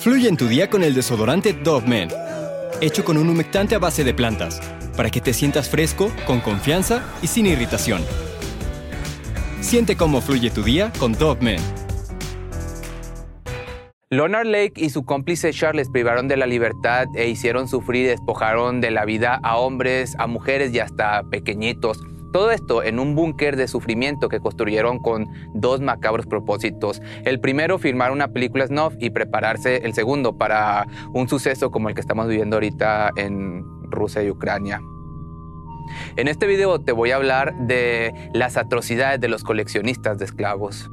Fluye en tu día con el desodorante Dove Men, hecho con un humectante a base de plantas, para que te sientas fresco, con confianza y sin irritación. Siente cómo fluye tu día con Dove Men. Leonard Lake y su cómplice Charles privaron de la libertad e hicieron sufrir y despojaron de la vida a hombres, a mujeres y hasta pequeñitos. Todo esto en un búnker de sufrimiento que construyeron con dos macabros propósitos. El primero, filmar una película snuff y prepararse el segundo para un suceso como el que estamos viviendo ahorita en Rusia y Ucrania. En este video te voy a hablar de las atrocidades de los coleccionistas de esclavos.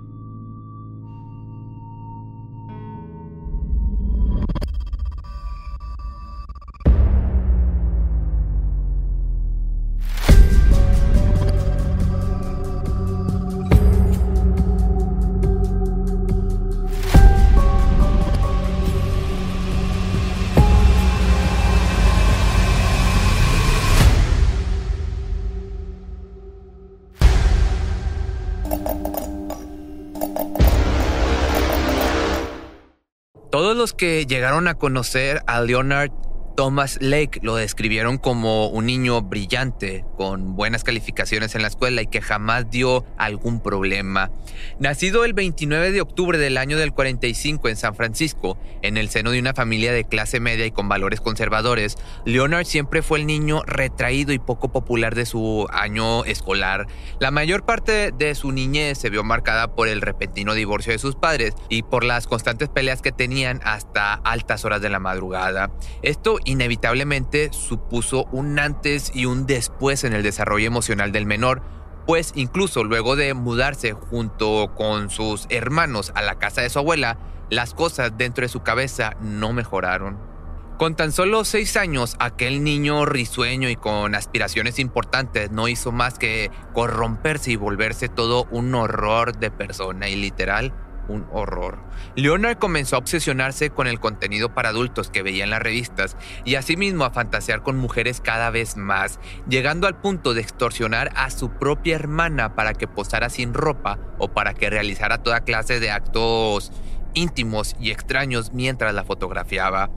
Los que llegaron a conocer a Leonard Thomas Lake lo describieron como un niño brillante, con buenas calificaciones en la escuela y que jamás dio algún problema. Nacido el 29 de octubre del año del 45 en San Francisco, en el seno de una familia de clase media y con valores conservadores, Leonard siempre fue el niño retraído y poco popular de su año escolar. La mayor parte de su niñez se vio marcada por el repentino divorcio de sus padres y por las constantes peleas que tenían hasta altas horas de la madrugada. Esto inevitablemente supuso un antes y un después en el desarrollo emocional del menor, pues incluso luego de mudarse junto con sus hermanos a la casa de su abuela, las cosas dentro de su cabeza no mejoraron. Con tan solo seis años, aquel niño risueño y con aspiraciones importantes no hizo más que corromperse y volverse todo un horror de persona y literal un horror. Leonard comenzó a obsesionarse con el contenido para adultos que veía en las revistas y asimismo a fantasear con mujeres cada vez más, llegando al punto de extorsionar a su propia hermana para que posara sin ropa o para que realizara toda clase de actos íntimos y extraños mientras la fotografiaba.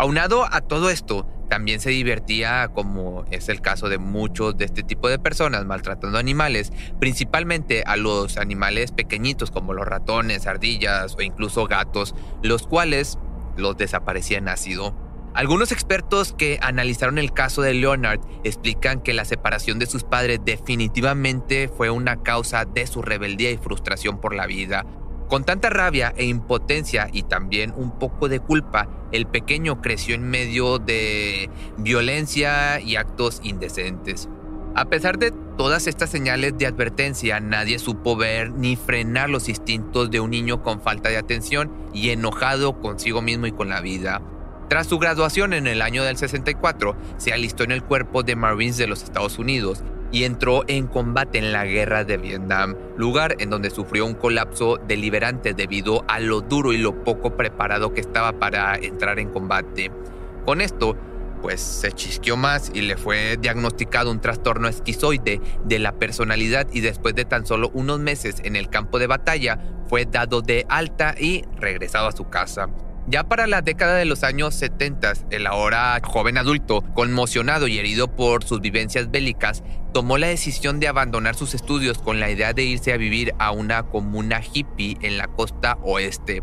Aunado a todo esto, también se divertía, como es el caso de muchos de este tipo de personas, maltratando animales, principalmente a los animales pequeñitos como los ratones, ardillas o incluso gatos, los cuales los desaparecían ácido. Algunos expertos que analizaron el caso de Leonard explican que la separación de sus padres definitivamente fue una causa de su rebeldía y frustración por la vida, con tanta rabia e impotencia y también un poco de culpa, el pequeño creció en medio de violencia y actos indecentes. A pesar de todas estas señales de advertencia, nadie supo ver ni frenar los instintos de un niño con falta de atención y enojado consigo mismo y con la vida. Tras su graduación en el año del 64, se alistó en el cuerpo de Marines de los Estados Unidos y entró en combate en la guerra de Vietnam, lugar en donde sufrió un colapso deliberante debido a lo duro y lo poco preparado que estaba para entrar en combate. Con esto, pues se chisqueó más y le fue diagnosticado un trastorno esquizoide de la personalidad y después de tan solo unos meses en el campo de batalla fue dado de alta y regresado a su casa. Ya para la década de los años 70, el ahora joven adulto, conmocionado y herido por sus vivencias bélicas, tomó la decisión de abandonar sus estudios con la idea de irse a vivir a una comuna hippie en la costa oeste.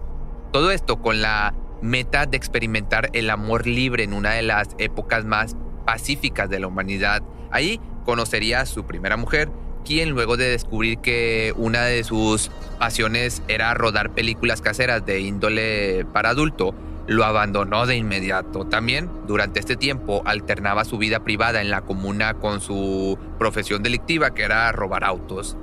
Todo esto con la meta de experimentar el amor libre en una de las épocas más pacíficas de la humanidad. Ahí conocería a su primera mujer, quien luego de descubrir que una de sus pasiones era rodar películas caseras de índole para adulto, lo abandonó de inmediato. También durante este tiempo alternaba su vida privada en la comuna con su profesión delictiva que era robar autos.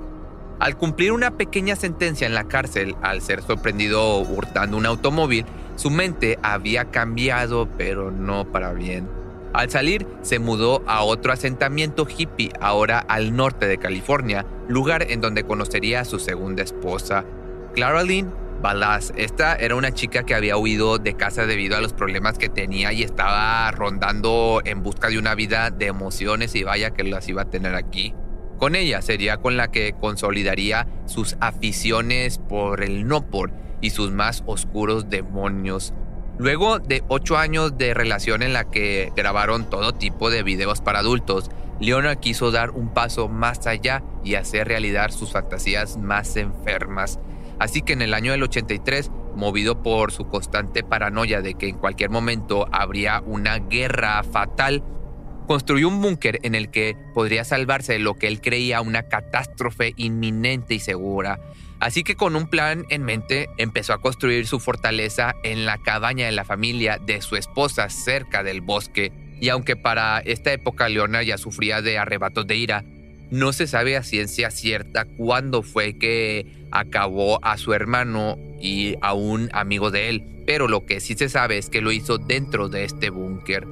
Al cumplir una pequeña sentencia en la cárcel, al ser sorprendido hurtando un automóvil, su mente había cambiado pero no para bien. Al salir, se mudó a otro asentamiento hippie, ahora al norte de California, lugar en donde conocería a su segunda esposa, Clara Lynn Balaz. Esta era una chica que había huido de casa debido a los problemas que tenía y estaba rondando en busca de una vida de emociones y vaya que las iba a tener aquí. Con ella sería con la que consolidaría sus aficiones por el no por y sus más oscuros demonios Luego de ocho años de relación en la que grabaron todo tipo de videos para adultos, Leonard quiso dar un paso más allá y hacer realidad sus fantasías más enfermas. Así que en el año del 83, movido por su constante paranoia de que en cualquier momento habría una guerra fatal, construyó un búnker en el que podría salvarse de lo que él creía una catástrofe inminente y segura. Así que con un plan en mente empezó a construir su fortaleza en la cabaña de la familia de su esposa cerca del bosque. Y aunque para esta época Leonard ya sufría de arrebatos de ira, no se sabe a ciencia cierta cuándo fue que acabó a su hermano y a un amigo de él, pero lo que sí se sabe es que lo hizo dentro de este búnker.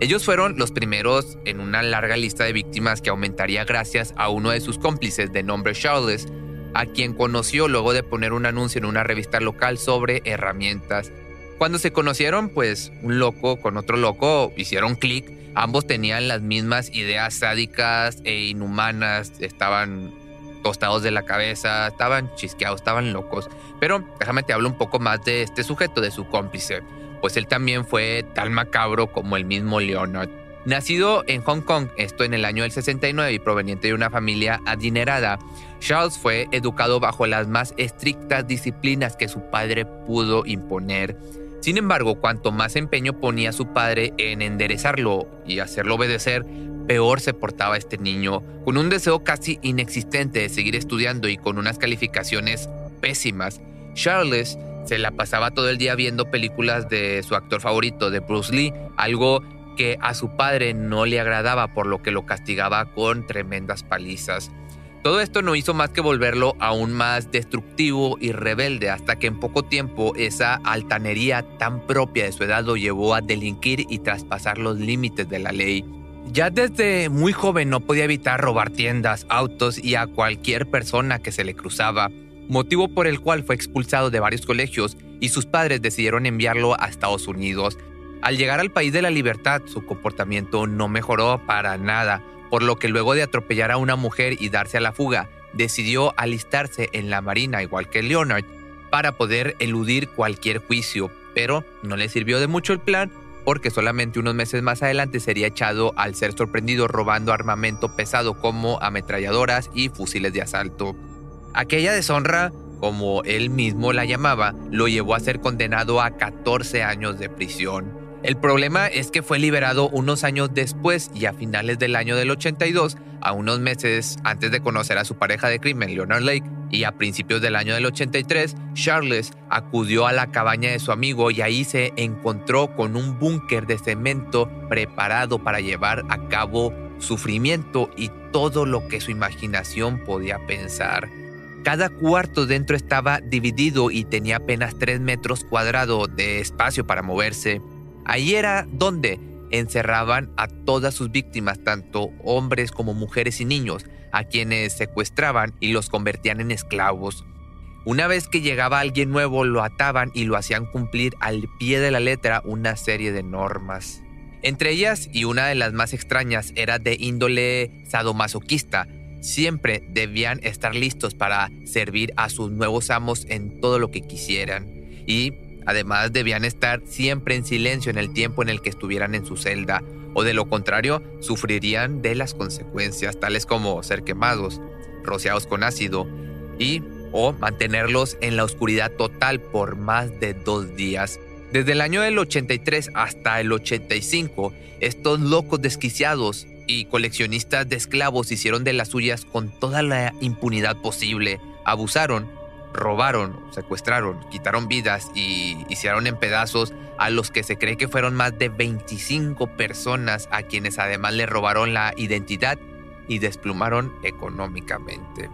Ellos fueron los primeros en una larga lista de víctimas que aumentaría gracias a uno de sus cómplices de nombre Charles, a quien conoció luego de poner un anuncio en una revista local sobre herramientas. Cuando se conocieron, pues un loco con otro loco hicieron clic. Ambos tenían las mismas ideas sádicas e inhumanas, estaban tostados de la cabeza, estaban chisqueados, estaban locos. Pero déjame te hablo un poco más de este sujeto, de su cómplice, pues él también fue tan macabro como el mismo Leonard. Nacido en Hong Kong, esto en el año del 69 y proveniente de una familia adinerada, Charles fue educado bajo las más estrictas disciplinas que su padre pudo imponer. Sin embargo, cuanto más empeño ponía su padre en enderezarlo y hacerlo obedecer, peor se portaba este niño, con un deseo casi inexistente de seguir estudiando y con unas calificaciones pésimas. Charles se la pasaba todo el día viendo películas de su actor favorito, de Bruce Lee, algo que a su padre no le agradaba por lo que lo castigaba con tremendas palizas. Todo esto no hizo más que volverlo aún más destructivo y rebelde hasta que en poco tiempo esa altanería tan propia de su edad lo llevó a delinquir y traspasar los límites de la ley. Ya desde muy joven no podía evitar robar tiendas, autos y a cualquier persona que se le cruzaba, motivo por el cual fue expulsado de varios colegios y sus padres decidieron enviarlo a Estados Unidos, al llegar al país de la libertad, su comportamiento no mejoró para nada, por lo que luego de atropellar a una mujer y darse a la fuga, decidió alistarse en la Marina, igual que Leonard, para poder eludir cualquier juicio, pero no le sirvió de mucho el plan porque solamente unos meses más adelante sería echado al ser sorprendido robando armamento pesado como ametralladoras y fusiles de asalto. Aquella deshonra, como él mismo la llamaba, lo llevó a ser condenado a 14 años de prisión. El problema es que fue liberado unos años después y a finales del año del 82, a unos meses antes de conocer a su pareja de crimen, Leonard Lake, y a principios del año del 83, Charles acudió a la cabaña de su amigo y ahí se encontró con un búnker de cemento preparado para llevar a cabo sufrimiento y todo lo que su imaginación podía pensar. Cada cuarto dentro estaba dividido y tenía apenas 3 metros cuadrados de espacio para moverse. Ahí era donde encerraban a todas sus víctimas, tanto hombres como mujeres y niños, a quienes secuestraban y los convertían en esclavos. Una vez que llegaba alguien nuevo, lo ataban y lo hacían cumplir al pie de la letra una serie de normas. Entre ellas, y una de las más extrañas, era de índole sadomasoquista. Siempre debían estar listos para servir a sus nuevos amos en todo lo que quisieran. Y Además, debían estar siempre en silencio en el tiempo en el que estuvieran en su celda, o de lo contrario, sufrirían de las consecuencias, tales como ser quemados, rociados con ácido, y o mantenerlos en la oscuridad total por más de dos días. Desde el año del 83 hasta el 85, estos locos desquiciados y coleccionistas de esclavos hicieron de las suyas con toda la impunidad posible, abusaron robaron, secuestraron, quitaron vidas y hicieron en pedazos a los que se cree que fueron más de 25 personas a quienes además le robaron la identidad y desplumaron económicamente.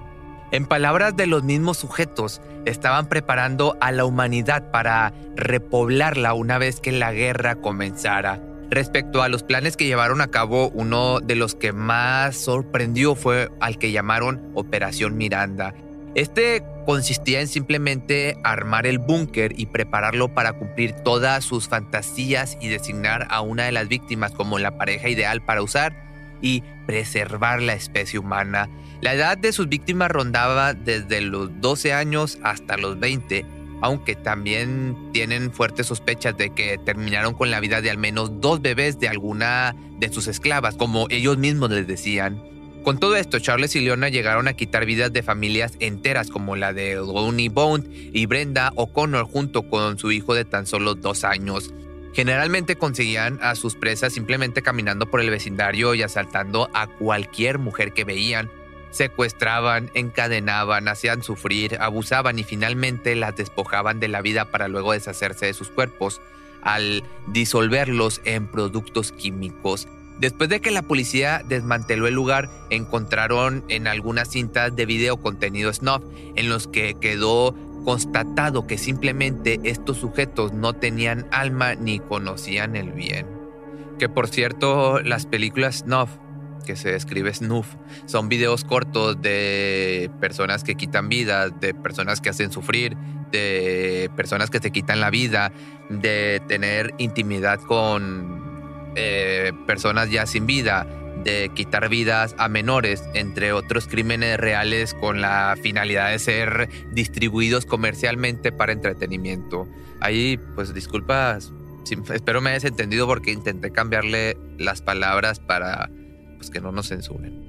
En palabras de los mismos sujetos, estaban preparando a la humanidad para repoblarla una vez que la guerra comenzara. Respecto a los planes que llevaron a cabo, uno de los que más sorprendió fue al que llamaron Operación Miranda, este consistía en simplemente armar el búnker y prepararlo para cumplir todas sus fantasías y designar a una de las víctimas como la pareja ideal para usar y preservar la especie humana. La edad de sus víctimas rondaba desde los 12 años hasta los 20 aunque también tienen fuertes sospechas de que terminaron con la vida de al menos dos bebés de alguna de sus esclavas, como ellos mismos les decían. Con todo esto, Charles y Leona llegaron a quitar vidas de familias enteras como la de Lonnie Bond y Brenda O'Connor junto con su hijo de tan solo dos años. Generalmente conseguían a sus presas simplemente caminando por el vecindario y asaltando a cualquier mujer que veían. Secuestraban, encadenaban, hacían sufrir, abusaban y finalmente las despojaban de la vida para luego deshacerse de sus cuerpos al disolverlos en productos químicos. Después de que la policía desmanteló el lugar, encontraron en algunas cintas de video contenido snuff en los que quedó constatado que simplemente estos sujetos no tenían alma ni conocían el bien. Que por cierto, las películas snuff que se escribe snuff. Son videos cortos de personas que quitan vidas, de personas que hacen sufrir, de personas que se quitan la vida, de tener intimidad con eh, personas ya sin vida, de quitar vidas a menores, entre otros crímenes reales con la finalidad de ser distribuidos comercialmente para entretenimiento. Ahí, pues disculpas, espero me hayas entendido porque intenté cambiarle las palabras para pues que no nos censuren.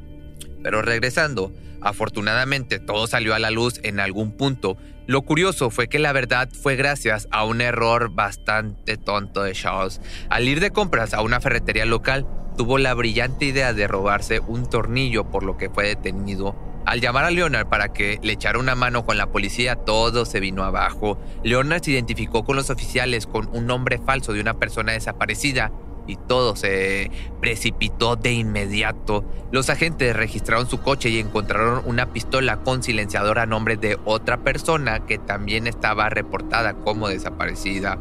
Pero regresando, afortunadamente todo salió a la luz en algún punto. Lo curioso fue que la verdad fue gracias a un error bastante tonto de Charles. Al ir de compras a una ferretería local, tuvo la brillante idea de robarse un tornillo por lo que fue detenido. Al llamar a Leonard para que le echara una mano con la policía, todo se vino abajo. Leonard se identificó con los oficiales con un nombre falso de una persona desaparecida y todo se precipitó de inmediato. Los agentes registraron su coche y encontraron una pistola con silenciador a nombre de otra persona que también estaba reportada como desaparecida.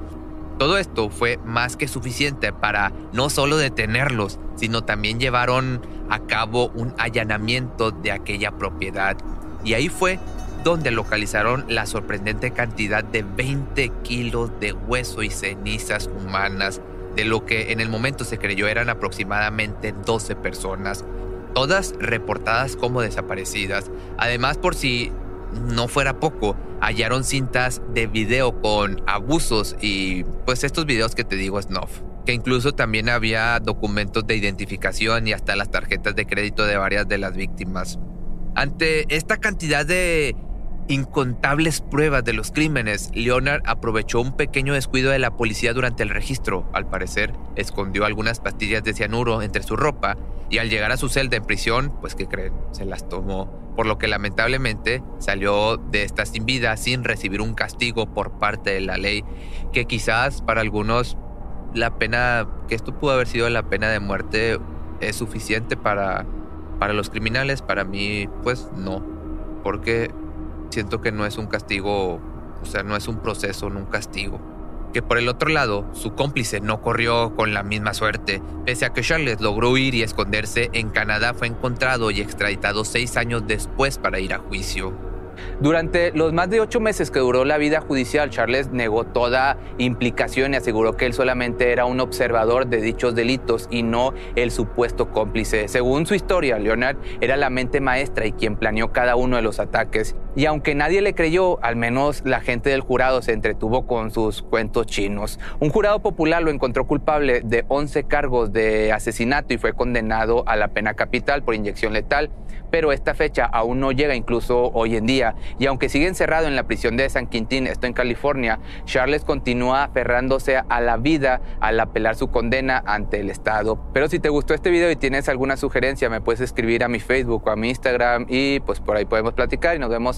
Todo esto fue más que suficiente para no solo detenerlos, sino también llevaron a cabo un allanamiento de aquella propiedad. Y ahí fue donde localizaron la sorprendente cantidad de 20 kilos de hueso y cenizas humanas de lo que en el momento se creyó eran aproximadamente 12 personas, todas reportadas como desaparecidas. Además, por si no fuera poco, hallaron cintas de video con abusos y pues estos videos que te digo snuff, que incluso también había documentos de identificación y hasta las tarjetas de crédito de varias de las víctimas. Ante esta cantidad de incontables pruebas de los crímenes, Leonard aprovechó un pequeño descuido de la policía durante el registro. Al parecer, escondió algunas pastillas de cianuro entre su ropa y al llegar a su celda en prisión, pues que creen, se las tomó, por lo que lamentablemente salió de esta sin vida sin recibir un castigo por parte de la ley, que quizás para algunos la pena, que esto pudo haber sido la pena de muerte, es suficiente para, para los criminales, para mí pues no, porque siento que no es un castigo, o sea, no es un proceso, no un castigo. Que por el otro lado, su cómplice no corrió con la misma suerte. Pese a que Charles logró huir y esconderse, en Canadá fue encontrado y extraditado seis años después para ir a juicio. Durante los más de ocho meses que duró la vida judicial, Charles negó toda implicación y aseguró que él solamente era un observador de dichos delitos y no el supuesto cómplice. Según su historia, Leonard era la mente maestra y quien planeó cada uno de los ataques. Y aunque nadie le creyó, al menos la gente del jurado se entretuvo con sus cuentos chinos. Un jurado popular lo encontró culpable de 11 cargos de asesinato y fue condenado a la pena capital por inyección letal pero esta fecha aún no llega incluso hoy en día. Y aunque sigue encerrado en la prisión de San Quintín, esto en California, Charles continúa aferrándose a la vida al apelar su condena ante el Estado. Pero si te gustó este video y tienes alguna sugerencia, me puedes escribir a mi Facebook o a mi Instagram y pues por ahí podemos platicar y nos vemos